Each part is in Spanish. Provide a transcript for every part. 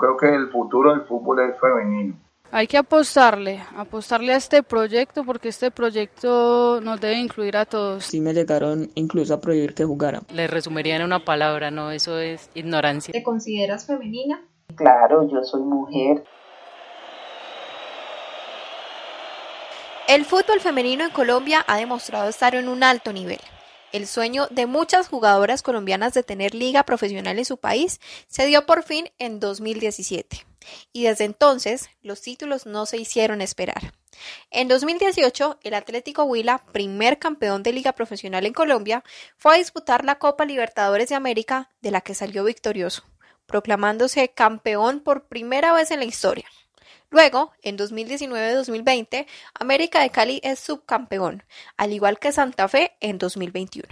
creo que el futuro del fútbol es femenino. Hay que apostarle, apostarle a este proyecto porque este proyecto nos debe incluir a todos. Sí me llegaron incluso a prohibir que jugara. Le resumiría en una palabra, no, eso es ignorancia. ¿Te consideras femenina? Claro, yo soy mujer. El fútbol femenino en Colombia ha demostrado estar en un alto nivel. El sueño de muchas jugadoras colombianas de tener liga profesional en su país se dio por fin en 2017 y desde entonces los títulos no se hicieron esperar. En 2018, el Atlético Huila, primer campeón de liga profesional en Colombia, fue a disputar la Copa Libertadores de América, de la que salió victorioso, proclamándose campeón por primera vez en la historia. Luego, en 2019-2020, América de Cali es subcampeón, al igual que Santa Fe en 2021.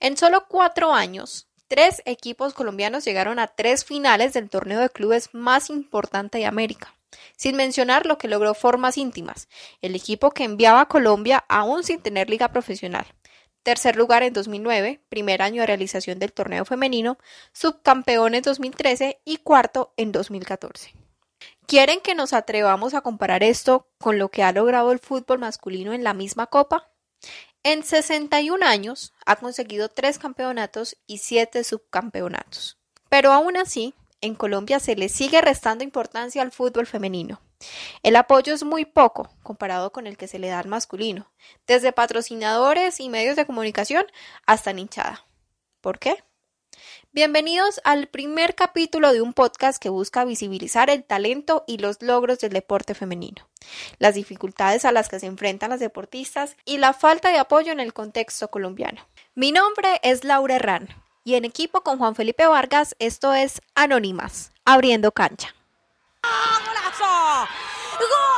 En solo cuatro años, Tres equipos colombianos llegaron a tres finales del torneo de clubes más importante de América, sin mencionar lo que logró Formas Íntimas, el equipo que enviaba a Colombia aún sin tener liga profesional. Tercer lugar en 2009, primer año de realización del torneo femenino, subcampeón en 2013 y cuarto en 2014. ¿Quieren que nos atrevamos a comparar esto con lo que ha logrado el fútbol masculino en la misma copa? En 61 años ha conseguido tres campeonatos y siete subcampeonatos. Pero aún así, en Colombia se le sigue restando importancia al fútbol femenino. El apoyo es muy poco comparado con el que se le da al masculino, desde patrocinadores y medios de comunicación hasta hinchada. ¿Por qué? Bienvenidos al primer capítulo de un podcast que busca visibilizar el talento y los logros del deporte femenino, las dificultades a las que se enfrentan las deportistas y la falta de apoyo en el contexto colombiano. Mi nombre es Laura Herrán y en equipo con Juan Felipe Vargas esto es Anónimas, abriendo cancha. ¿Por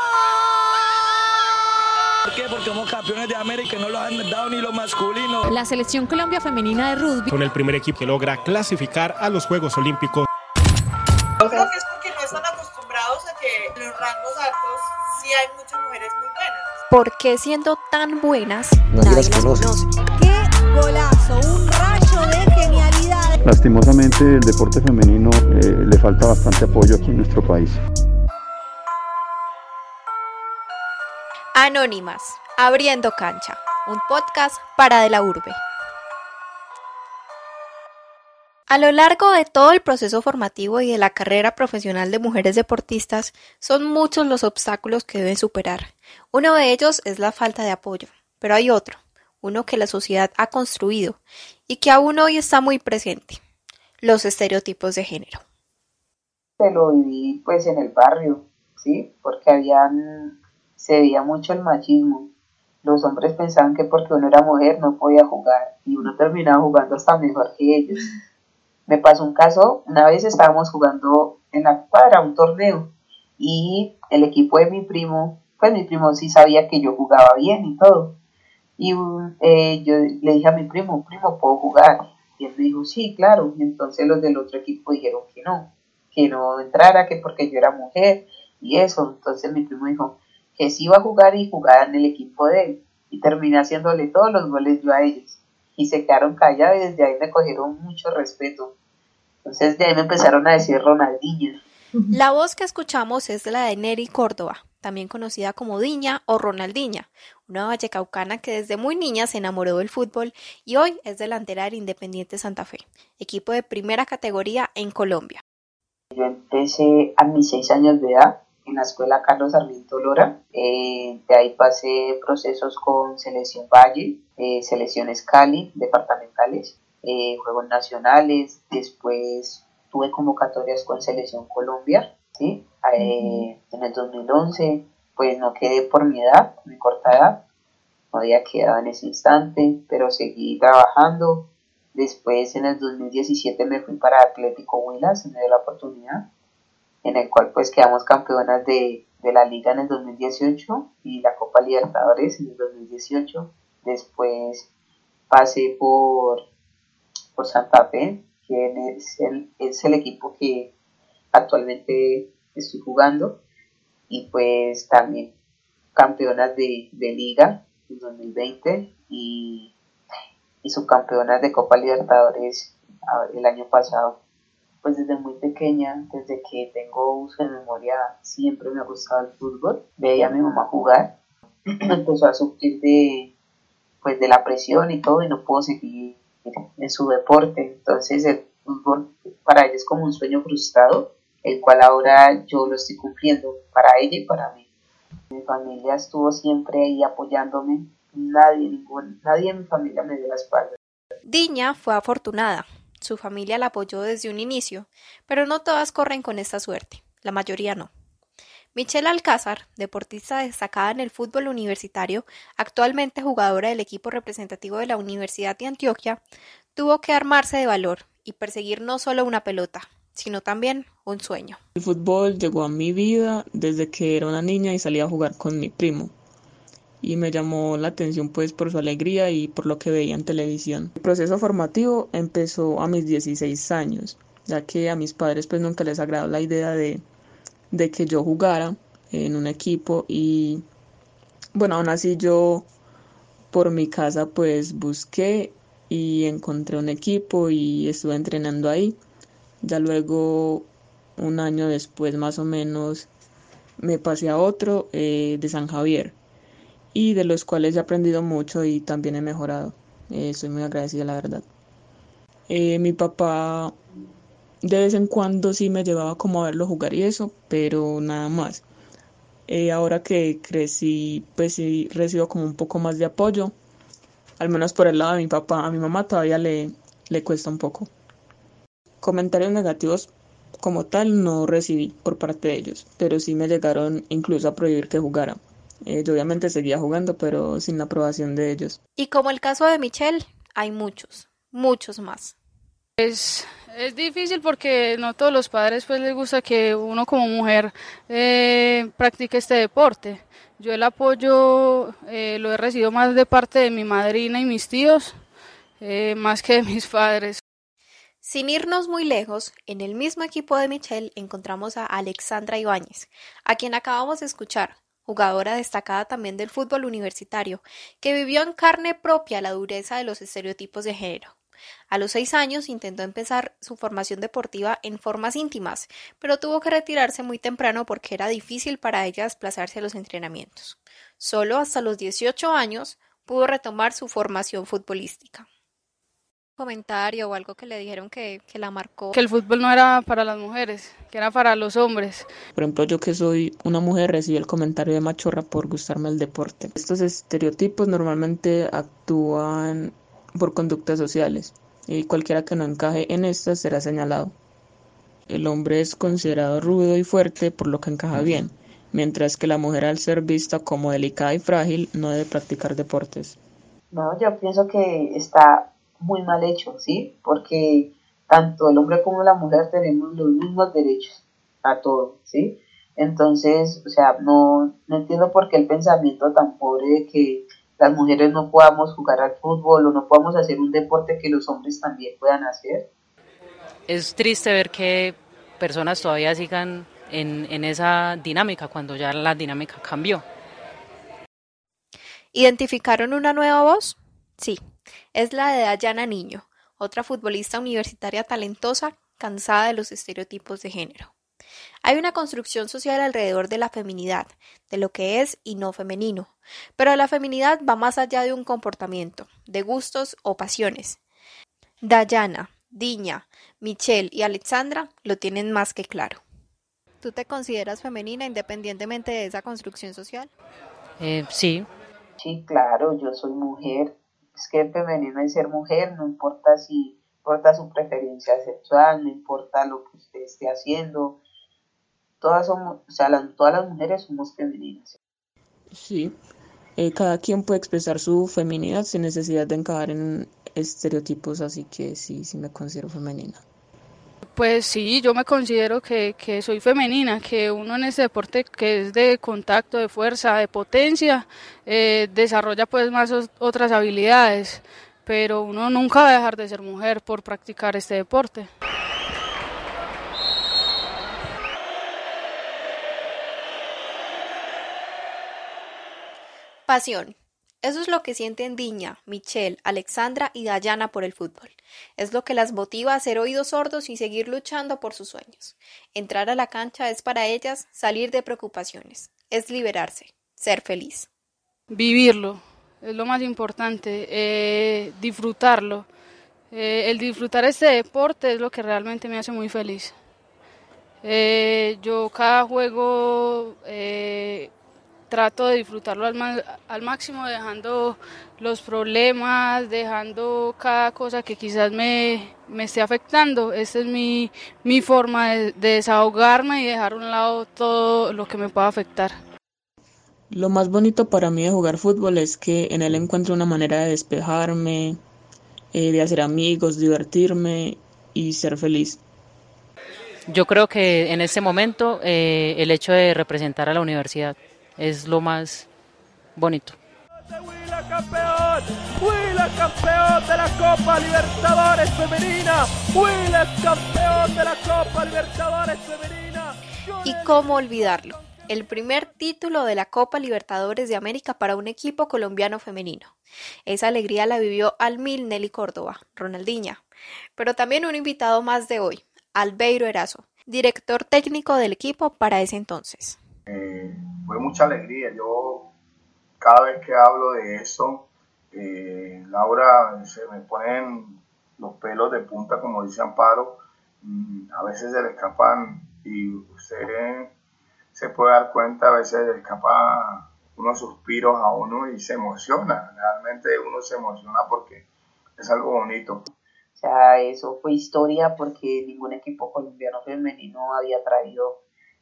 qué? Porque somos campeones de América y no los han dado ni los masculinos. La selección Colombia femenina de rugby. Con el primer equipo que logra clasificar a los Juegos Olímpicos. Yo creo que es porque no están acostumbrados a que en los rangos altos sí hay muchas mujeres muy buenas. ¿Por qué siendo tan buenas nadie, las conoce? ¡Qué golazo! Un rayo de genialidad. Lastimosamente el deporte femenino eh, le falta bastante apoyo aquí en nuestro país. Anónimas, Abriendo Cancha, un podcast para de la urbe. A lo largo de todo el proceso formativo y de la carrera profesional de mujeres deportistas, son muchos los obstáculos que deben superar. Uno de ellos es la falta de apoyo, pero hay otro, uno que la sociedad ha construido y que aún hoy está muy presente, los estereotipos de género. Se lo viví pues en el barrio, ¿sí? Porque habían se veía mucho el machismo. Los hombres pensaban que porque uno era mujer no podía jugar y uno terminaba jugando hasta mejor que ellos. Me pasó un caso, una vez estábamos jugando en la cuadra un torneo y el equipo de mi primo, pues mi primo sí sabía que yo jugaba bien y todo. Y eh, yo le dije a mi primo, primo, ¿puedo jugar? Y él me dijo, sí, claro. Entonces los del otro equipo dijeron que no, que no entrara, que porque yo era mujer y eso. Entonces mi primo dijo, que sí iba a jugar y jugaba en el equipo de él. Y terminé haciéndole todos los goles yo a ellos. Y se quedaron callados y desde ahí me cogieron mucho respeto. Entonces de ahí me empezaron a decir Ronaldinho. La voz que escuchamos es la de Neri Córdoba, también conocida como Diña o Ronaldiña, una vallecaucana que desde muy niña se enamoró del fútbol y hoy es delantera del Independiente Santa Fe, equipo de primera categoría en Colombia. Yo empecé a mis seis años de edad en la escuela Carlos Sarmiento Lora. Eh, de ahí pasé procesos con Selección Valle, eh, Selecciones Cali, departamentales, eh, Juegos Nacionales, después tuve convocatorias con Selección Colombia, ¿sí? en el 2011, pues no quedé por mi edad, mi corta edad, no había quedado en ese instante, pero seguí trabajando. Después en el 2017 me fui para Atlético Huilas, me dio la oportunidad en el cual pues quedamos campeonas de, la liga en el 2018 y la Copa Libertadores en el 2018. Después pasé por, por Santa Fe, que es el, es el equipo que actualmente estoy jugando. Y pues también campeonas de, de liga en 2020 y, y subcampeonas de Copa Libertadores el año pasado. Pues desde muy pequeña, desde que tengo uso de memoria, siempre me ha gustado el fútbol. Veía a mi mamá jugar, empezó a sufrir de, pues, de la presión y todo y no puedo seguir en su deporte. Entonces el fútbol para ella es como un sueño frustrado, el cual ahora yo lo estoy cumpliendo para ella y para mí. Mi familia estuvo siempre ahí apoyándome, nadie, ningún, nadie en mi familia me dio la espalda. Diña fue afortunada. Su familia la apoyó desde un inicio, pero no todas corren con esta suerte, la mayoría no. Michelle Alcázar, deportista destacada en el fútbol universitario, actualmente jugadora del equipo representativo de la Universidad de Antioquia, tuvo que armarse de valor y perseguir no solo una pelota, sino también un sueño. El fútbol llegó a mi vida desde que era una niña y salía a jugar con mi primo y me llamó la atención pues por su alegría y por lo que veía en televisión. El proceso formativo empezó a mis 16 años, ya que a mis padres pues nunca les agradó la idea de, de que yo jugara en un equipo y bueno, aún así yo por mi casa pues busqué y encontré un equipo y estuve entrenando ahí. Ya luego, un año después más o menos, me pasé a otro eh, de San Javier y de los cuales he aprendido mucho y también he mejorado. Eh, muy agradecida, la verdad. Eh, mi papá de vez en cuando sí me llevaba como a verlo jugar y eso, pero nada más. Eh, ahora que crecí, pues sí recibo como un poco más de apoyo, al menos por el lado de mi papá. A mi mamá todavía le, le cuesta un poco. Comentarios negativos como tal no recibí por parte de ellos, pero sí me llegaron incluso a prohibir que jugara. Eh, yo obviamente seguía jugando, pero sin la aprobación de ellos. Y como el caso de Michelle, hay muchos, muchos más. Es, es difícil porque no todos los padres pues les gusta que uno como mujer eh, practique este deporte. Yo el apoyo eh, lo he recibido más de parte de mi madrina y mis tíos, eh, más que de mis padres. Sin irnos muy lejos, en el mismo equipo de Michelle encontramos a Alexandra Ibáñez, a quien acabamos de escuchar, jugadora destacada también del fútbol universitario, que vivió en carne propia la dureza de los estereotipos de género. A los seis años intentó empezar su formación deportiva en formas íntimas, pero tuvo que retirarse muy temprano porque era difícil para ella desplazarse a los entrenamientos. Solo hasta los 18 años pudo retomar su formación futbolística. Comentario o algo que le dijeron que, que la marcó. Que el fútbol no era para las mujeres, que era para los hombres. Por ejemplo, yo que soy una mujer recibí el comentario de machorra por gustarme el deporte. Estos estereotipos normalmente actúan por conductas sociales y cualquiera que no encaje en estas será señalado. El hombre es considerado rudo y fuerte por lo que encaja bien, mientras que la mujer al ser vista como delicada y frágil no debe practicar deportes. No, yo pienso que está muy mal hecho, ¿sí? Porque tanto el hombre como la mujer tenemos los mismos derechos a todo, ¿sí? Entonces, o sea, no, no entiendo por qué el pensamiento tan pobre de que las mujeres no podamos jugar al fútbol o no podamos hacer un deporte que los hombres también puedan hacer. Es triste ver que personas todavía sigan en, en esa dinámica cuando ya la dinámica cambió. ¿Identificaron una nueva voz? Sí, es la de Dayana Niño, otra futbolista universitaria talentosa, cansada de los estereotipos de género. Hay una construcción social alrededor de la feminidad, de lo que es y no femenino, pero la feminidad va más allá de un comportamiento, de gustos o pasiones. Dayana, Diña, Michelle y Alexandra lo tienen más que claro. ¿Tú te consideras femenina independientemente de esa construcción social? Eh, sí. Sí, claro, yo soy mujer. Es que femenino es ser mujer, no importa si importa su preferencia sexual, no importa lo que usted esté haciendo. Todas somos, o sea, las, todas las mujeres somos femeninas. Sí, eh, cada quien puede expresar su feminidad sin necesidad de encajar en estereotipos, así que sí, sí me considero femenina. Pues sí, yo me considero que, que, soy femenina, que uno en ese deporte que es de contacto, de fuerza, de potencia, eh, desarrolla pues más otras habilidades, pero uno nunca va a dejar de ser mujer por practicar este deporte. Pasión. Eso es lo que sienten Diña, Michelle, Alexandra y Dayana por el fútbol. Es lo que las motiva a hacer oídos sordos y seguir luchando por sus sueños. Entrar a la cancha es para ellas salir de preocupaciones, es liberarse, ser feliz. Vivirlo es lo más importante, eh, disfrutarlo. Eh, el disfrutar este deporte es lo que realmente me hace muy feliz. Eh, yo cada juego trato de disfrutarlo al, al, máximo, dejando los problemas, dejando cada cosa que quizás me, me esté afectando. Esta es mi, mi forma de, de, desahogarme y dejar a un lado todo lo que me pueda afectar. Lo más bonito para mí de jugar fútbol es que en él encuentro una manera de despejarme, eh, de hacer amigos, divertirme y ser feliz. Yo creo que en este momento eh, el hecho de representar a la universidad es lo más bonito. Huila campeón, Huila campeón de la Copa Libertadores femenina, Huila campeón de la Copa Libertadores femenina. ¿Y cómo olvidarlo? El primer título de la Copa Libertadores de América para un equipo colombiano femenino. Esa alegría la vivió al mil Nelly Córdoba, Ronaldinha, pero también un invitado más de hoy, Albeiro Erazo, director técnico del equipo para ese entonces. Eh, fue mucha alegría. Yo cada vez que hablo de eso, eh, Laura, se me ponen los pelos de punta, como dice Amparo. Mm, a veces se le escapan y usted se puede dar cuenta, a veces le escapa unos suspiros a uno y se emociona. Realmente uno se emociona porque es algo bonito. O sea, eso fue historia porque ningún equipo colombiano femenino había traído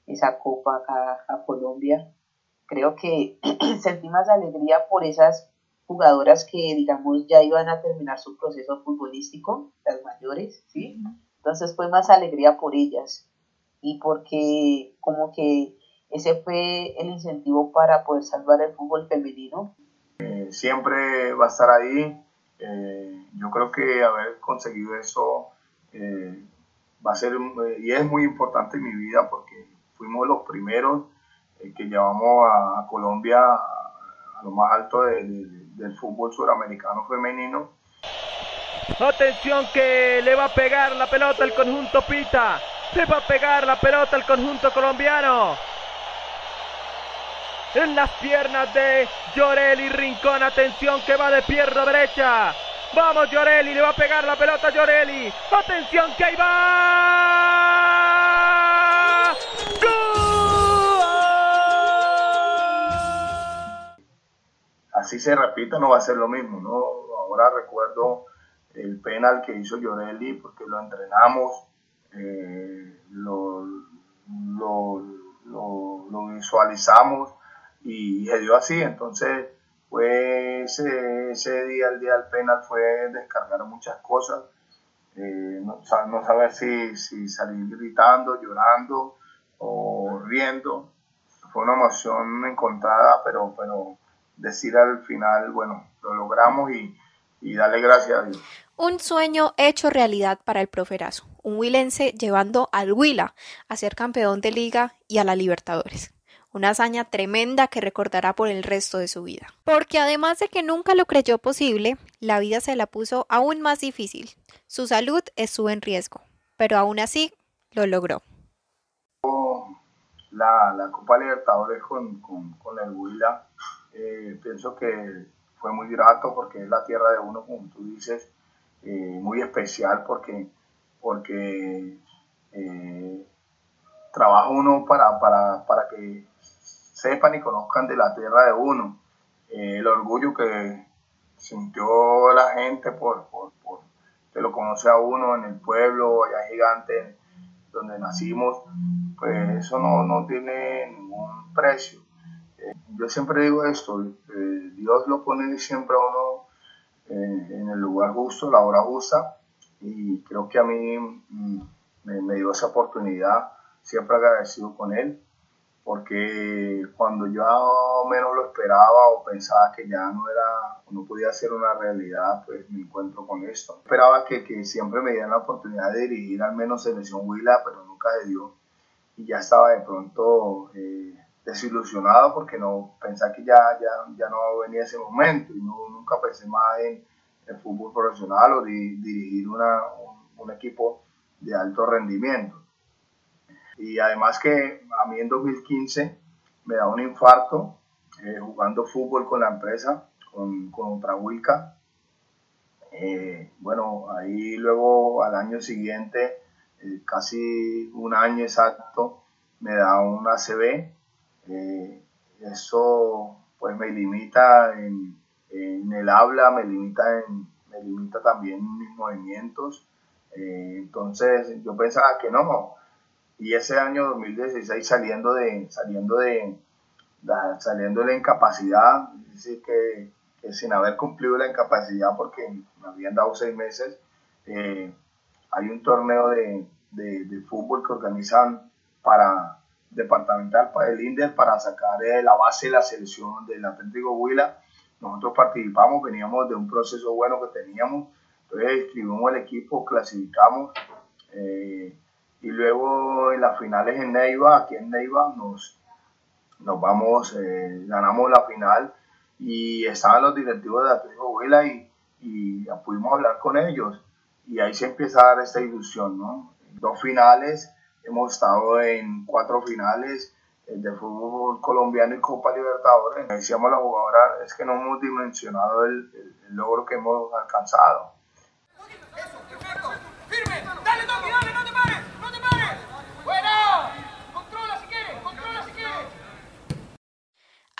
esa copa acá a Colombia creo que sentí más alegría por esas jugadoras que, digamos, ya iban a terminar su proceso futbolístico, las mayores, ¿sí? Entonces fue más alegría por ellas y porque como que ese fue el incentivo para poder salvar el fútbol femenino. Eh, siempre va a estar ahí. Eh, yo creo que haber conseguido eso eh, va a ser, y es muy importante en mi vida porque fuimos los primeros que llevamos a, Colombia a, lo más alto del fútbol suramericano femenino. Atención que le va a pegar la pelota al conjunto Pita. Le va a pegar la pelota al conjunto colombiano. En las piernas de Llorelli Rincón. Atención que va de pierna derecha. Vamos Llorelli, le va a pegar la pelota a Llorelli. Atención que ahí va. Así se repita, no va a ser lo mismo, ¿no? Ahora recuerdo el penal que hizo Llorelli porque lo entrenamos, eh, lo, visualizamos y se dio así, entonces fue ese, día, el día del penal fue descargar muchas cosas, eh, no, saber si, si salir gritando, llorando o riendo, fue una emoción encontrada, pero, pero decir al final, bueno, lo logramos y, y darle gracias a Dios. Un sueño hecho realidad para el proferazo, un huilense llevando al Huila a ser campeón de liga y a la Libertadores. Una hazaña tremenda que recordará por el resto de su vida. Porque además de que nunca lo creyó posible, la vida se la puso aún más difícil. Su salud estuvo en riesgo, pero aún así lo logró. La, la Copa Libertadores con, con, con el Huila eh, pienso que fue muy grato porque es la tierra de uno, como tú dices, eh, muy especial porque, porque eh, trabaja uno para, para, para, que sepan y conozcan de la tierra de uno. el orgullo que sintió la gente por, por, por, que lo conoce a uno en el pueblo, allá gigante, donde nacimos, pues eso no, no tiene ningún precio yo siempre digo esto, eh, Dios lo pone siempre a uno eh, en el lugar justo, la hora justa, y creo que a mí mm, me, dio esa oportunidad, siempre agradecido con Él, porque cuando yo menos lo esperaba o pensaba que ya no era, no podía ser una realidad, pues me encuentro con esto. Esperaba que, que siempre me dieran la oportunidad de dirigir al menos selección Huila, pero nunca se dio. Y ya estaba de pronto... Eh, desilusionado porque no pensaba que ya, ya, ya no venía ese momento y nunca pensé más en el fútbol profesional o dirigir una, un, equipo de alto rendimiento. Y además que a mí en 2015 me da un infarto eh, jugando fútbol con la empresa, con, con. Eh, bueno, ahí luego al año siguiente, eh, casi un año exacto, me da un ACB eh, eso pues me limita en, el habla, me limita, en, me limita también en mis movimientos. Eh, entonces yo pensaba que no. Y ese año 2016 saliendo de, saliendo de, saliendo de la incapacidad, es decir, que, sin haber cumplido la incapacidad porque me habían dado seis meses, eh, hay un torneo de, de fútbol que organizan para, departamental para el INDER para sacar eh, la base de la selección del Atlético Huila. Nosotros participamos, veníamos de un proceso bueno que teníamos, entonces escribimos el equipo, clasificamos eh, y luego en las finales en Neiva, aquí en Neiva nos, nos vamos, eh, ganamos la final y estaban los directivos de Atlético Huila y, y pudimos hablar con ellos y ahí se empieza a dar esta ilusión, ¿no? Dos finales hemos estado en cuatro finales eh, de fútbol colombiano y Copa Libertadores. Decíamos la jugadora, es que no hemos dimensionado el, logro que hemos alcanzado.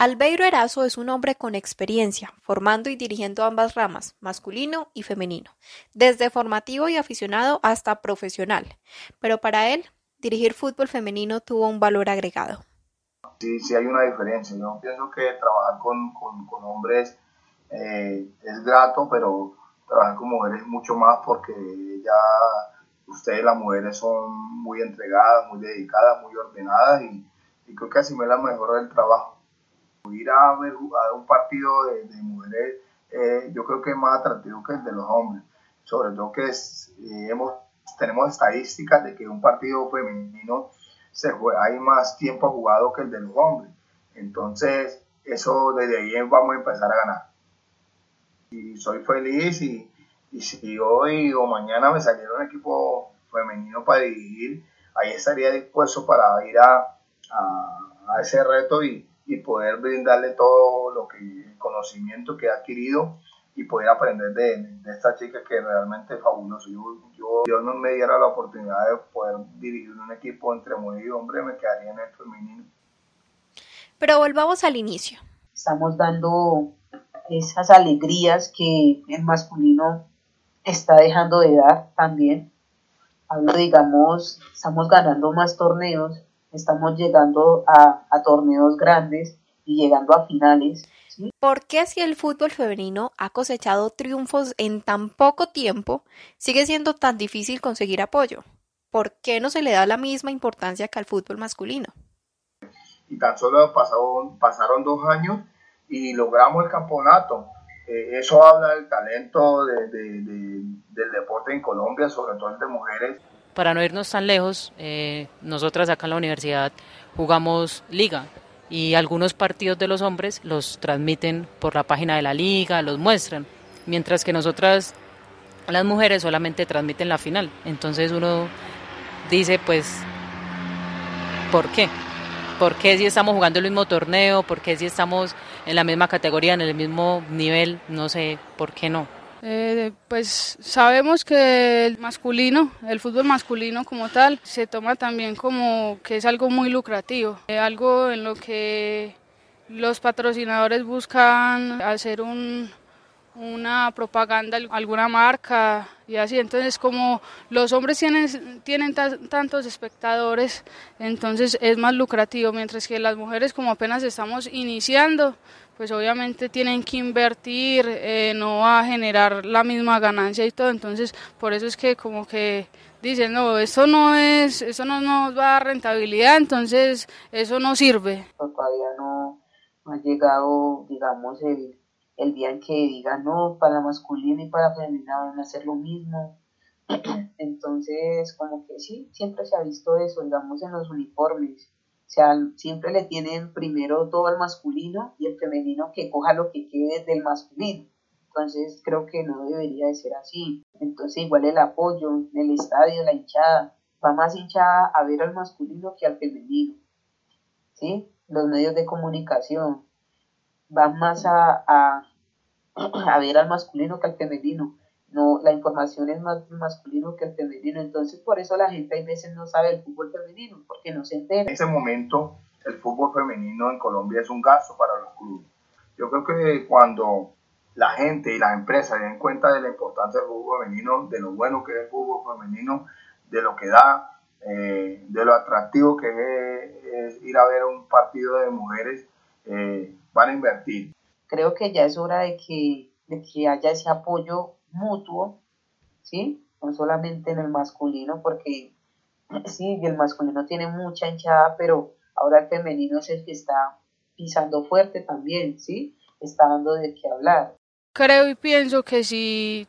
Albeiro Erazo es un hombre con experiencia, formando y dirigiendo ambas ramas, masculino y femenino, desde formativo y aficionado hasta profesional. Pero para él, dirigir fútbol femenino tuvo un valor agregado. Sí, sí hay una diferencia. Yo pienso que trabajar con, con, hombres eh, es grato, pero trabajar con mujeres mucho más porque ya ustedes las mujeres son muy entregadas, muy dedicadas, muy ordenadas y, creo que la mejor del trabajo. Ir a ver a un partido de, mujeres eh, yo creo que es más atractivo que el de los hombres, sobre todo que eh, hemos tenemos estadísticas de que un partido femenino se juega, hay más tiempo jugado que el de los hombres. Entonces, eso desde ahí vamos a empezar a ganar. Y soy feliz y, y si hoy o mañana me saliera un equipo femenino para dirigir, ahí estaría dispuesto para ir a, a, ese reto y, y, poder brindarle todo lo que el conocimiento que he adquirido y poder aprender de, de, esta chica que realmente es fabuloso. Yo, yo, Dios no me diera la oportunidad de poder dirigir un equipo entre mujer y hombre, me quedaría en el femenino. Pero volvamos al inicio. Estamos dando esas alegrías que el masculino está dejando de dar también. Hablo, digamos, estamos ganando más torneos, estamos llegando a, a torneos grandes y llegando a finales ¿Por qué si el fútbol femenino ha cosechado triunfos en tan poco tiempo, sigue siendo tan difícil conseguir apoyo? ¿Por qué no se le da la misma importancia que al fútbol masculino? Y tan solo pasaron dos años y logramos el campeonato. Eh, eso habla del talento del deporte en Colombia, sobre todo el de mujeres. Para no irnos tan lejos, eh, nosotras acá en la universidad jugamos liga, y algunos partidos de los hombres los transmiten por la página de la liga, los muestran, mientras que nosotras, las mujeres, solamente transmiten la final. Entonces uno dice, pues, ¿por qué? ¿Por qué si estamos jugando el mismo torneo? ¿Por qué si estamos en la misma categoría, en el mismo nivel? No sé, ¿por qué no? Eh, pues sabemos que el masculino, el fútbol masculino como tal, se toma también como que es algo muy lucrativo, eh, algo en lo que los patrocinadores buscan hacer un, una propaganda, alguna marca y así. Entonces, como los hombres tienen, tienen tantos espectadores, entonces es más lucrativo, mientras que las mujeres como apenas estamos iniciando, pues obviamente tienen que invertir, eh, no va a generar la misma ganancia y todo, entonces por eso es que como que dicen, no, eso no es, eso no nos va a dar rentabilidad, entonces eso no sirve. Todavía no, ha llegado, digamos, el, el día en que digan, no, para masculino y para femenina van a hacer lo mismo. Entonces, como que sí, siempre se ha visto eso, digamos, en los uniformes O sea, siempre le tienen primero todo al masculino y el femenino que coja lo que quede del masculino. Entonces creo que no debería de ser así. Entonces igual el apoyo el estadio, la hinchada, va más hinchada a ver al masculino que al femenino. ¿Sí? Los medios de comunicación van más a, a, a ver al masculino que al femenino no, la información es más masculino que el femenino, entonces por eso la gente a veces no sabe el fútbol femenino, porque no se entera. En ese momento el fútbol femenino en Colombia es un gasto para los clubes. Yo creo que cuando la gente y las empresas den cuenta de la importancia del fútbol femenino, de lo bueno que es el fútbol femenino, de lo que da, eh, de lo atractivo que es, ir a ver un partido de mujeres, eh, van a invertir. Creo que ya es hora de que, de que haya ese apoyo mutuo, ¿sí? No solamente en el masculino, porque sí, el masculino tiene mucha hinchada, pero ahora el femenino es el que está pisando fuerte también, ¿sí? Está dando de qué hablar. Creo y pienso que si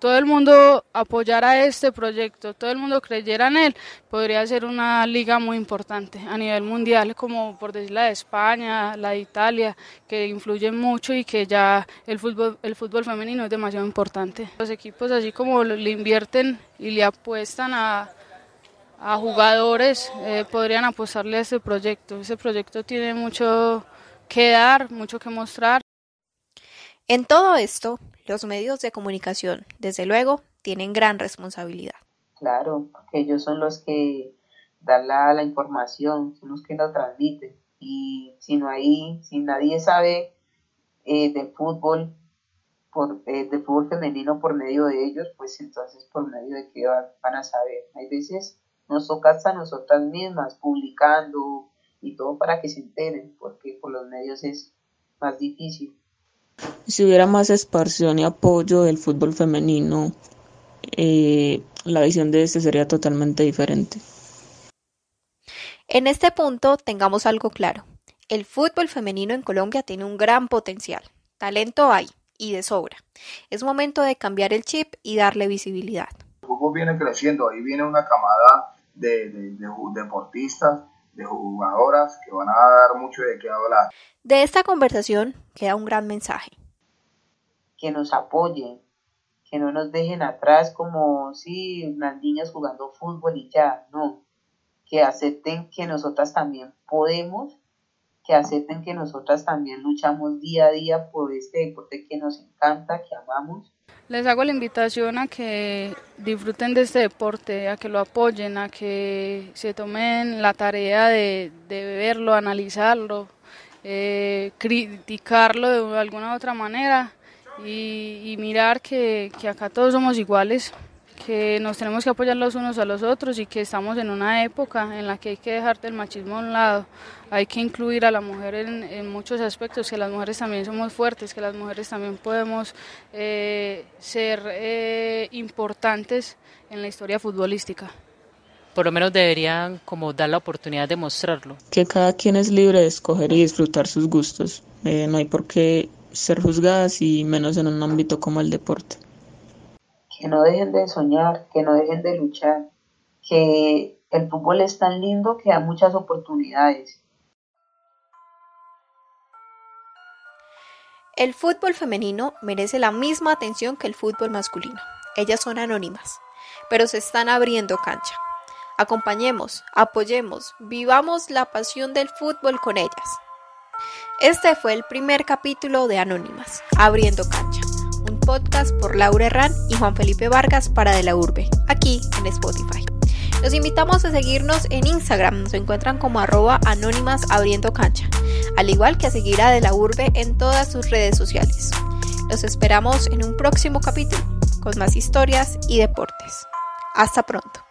todo el mundo apoyara este proyecto, todo el mundo creyera en él, podría ser una liga muy importante a nivel mundial, como por decir la de España, la de Italia, que influyen mucho y que ya el fútbol, el fútbol femenino es demasiado importante. Los equipos así como le invierten y le apuestan a, jugadores, eh, podrían apostarle a este proyecto. Ese proyecto tiene mucho que dar, mucho que mostrar. En todo esto, los medios de comunicación, desde luego, tienen gran responsabilidad. Claro, porque ellos son los que dan la, información, son los que la transmiten. Y si no hay, si nadie sabe eh, del fútbol, por, eh, del fútbol femenino por medio de ellos, pues entonces por medio de qué van, van a saber. Hay veces nos toca hasta nosotras mismas publicando y todo para que se enteren, porque por los medios es más difícil. Si hubiera más esparción y apoyo del fútbol femenino, eh, la visión de este sería totalmente diferente. En este punto tengamos algo claro. El fútbol femenino en Colombia tiene un gran potencial. Talento hay y de sobra. Es momento de cambiar el chip y darle visibilidad. El fútbol viene creciendo, ahí viene una camada de, de, de deportistas, de jugadoras que van a dar mucho de qué hablar. De esta conversación queda un gran mensaje. Que nos apoyen, que no nos dejen atrás como si sí, las niñas jugando fútbol y ya, no. Que acepten que nosotras también podemos, que acepten que nosotras también luchamos día a día por este deporte que nos encanta, que amamos. Les hago la invitación a que disfruten de este deporte, a que lo apoyen, a que se tomen la tarea de, de verlo, analizarlo, eh, criticarlo de alguna otra manera y, mirar que, acá todos somos iguales, que nos tenemos que apoyar los unos a los otros y que estamos en una época en la que hay que dejarte el machismo a un lado, hay que incluir a la mujer en, en muchos aspectos, que las mujeres también somos fuertes, que las mujeres también podemos eh, ser eh, importantes en la historia futbolística por lo menos deberían como dar la oportunidad de mostrarlo. Que cada quien es libre de escoger y disfrutar sus gustos. Eh, no hay por qué ser juzgadas y menos en un ámbito como el deporte. Que no dejen de soñar, que no dejen de luchar, que el fútbol es tan lindo que da muchas oportunidades. El fútbol femenino merece la misma atención que el fútbol masculino. Ellas son anónimas, pero se están abriendo cancha. Acompañemos, apoyemos, vivamos la pasión del fútbol con ellas. Este fue el primer capítulo de Anónimas, Abriendo Cancha, podcast por Laura Herrán y Juan Felipe Vargas para De la Urbe, aquí en Spotify. Los invitamos a seguirnos en Instagram, nos encuentran como arroba anónimas abriendo cancha, al igual que a seguir a De la Urbe en todas sus redes sociales. Los esperamos en un próximo capítulo, con más historias y deportes. Hasta pronto.